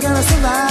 gonna survive.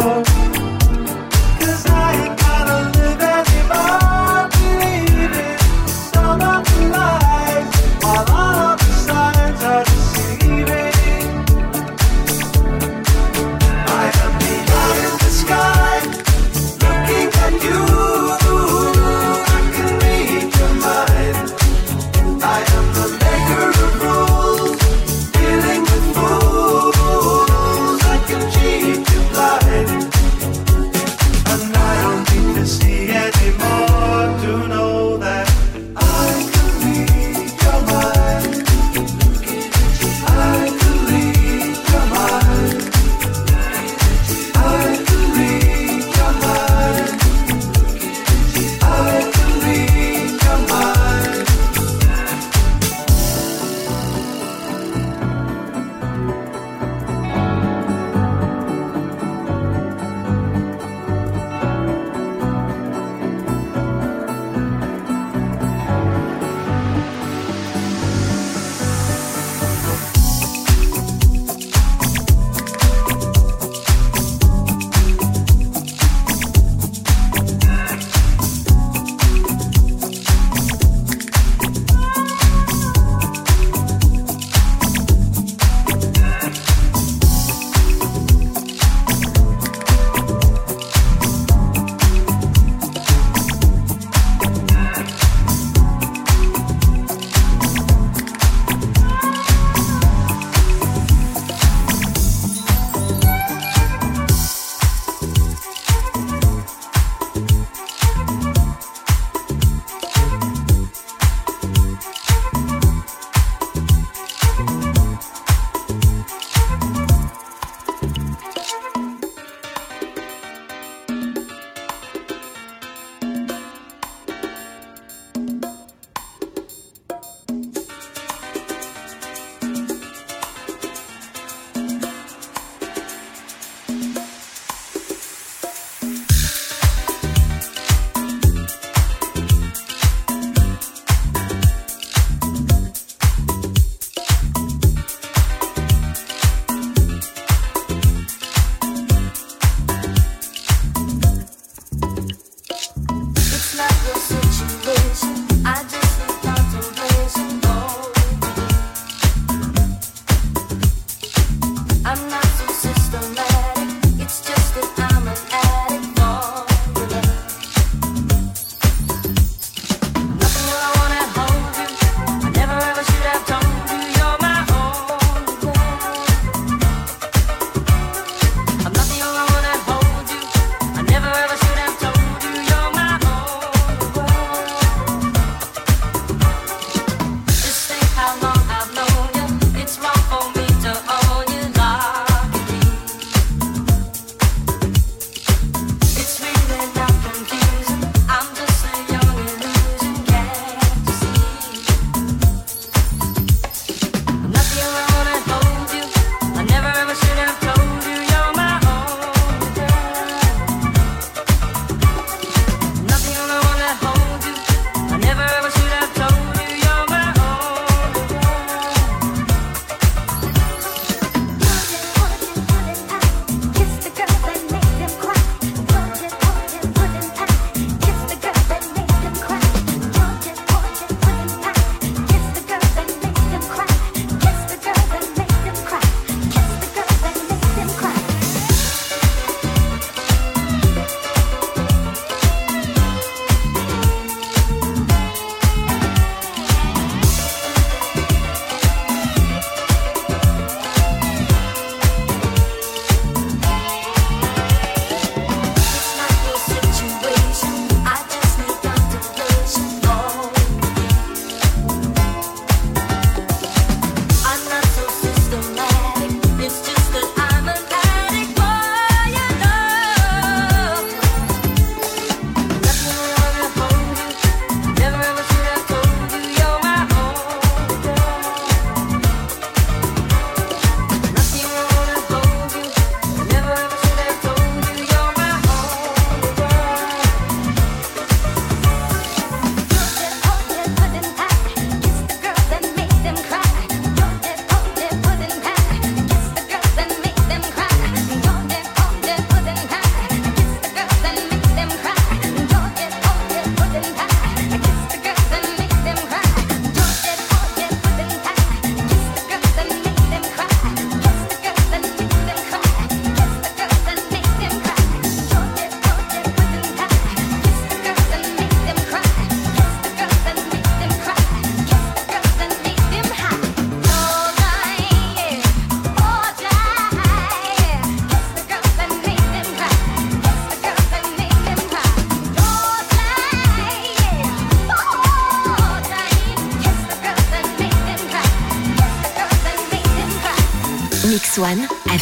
more.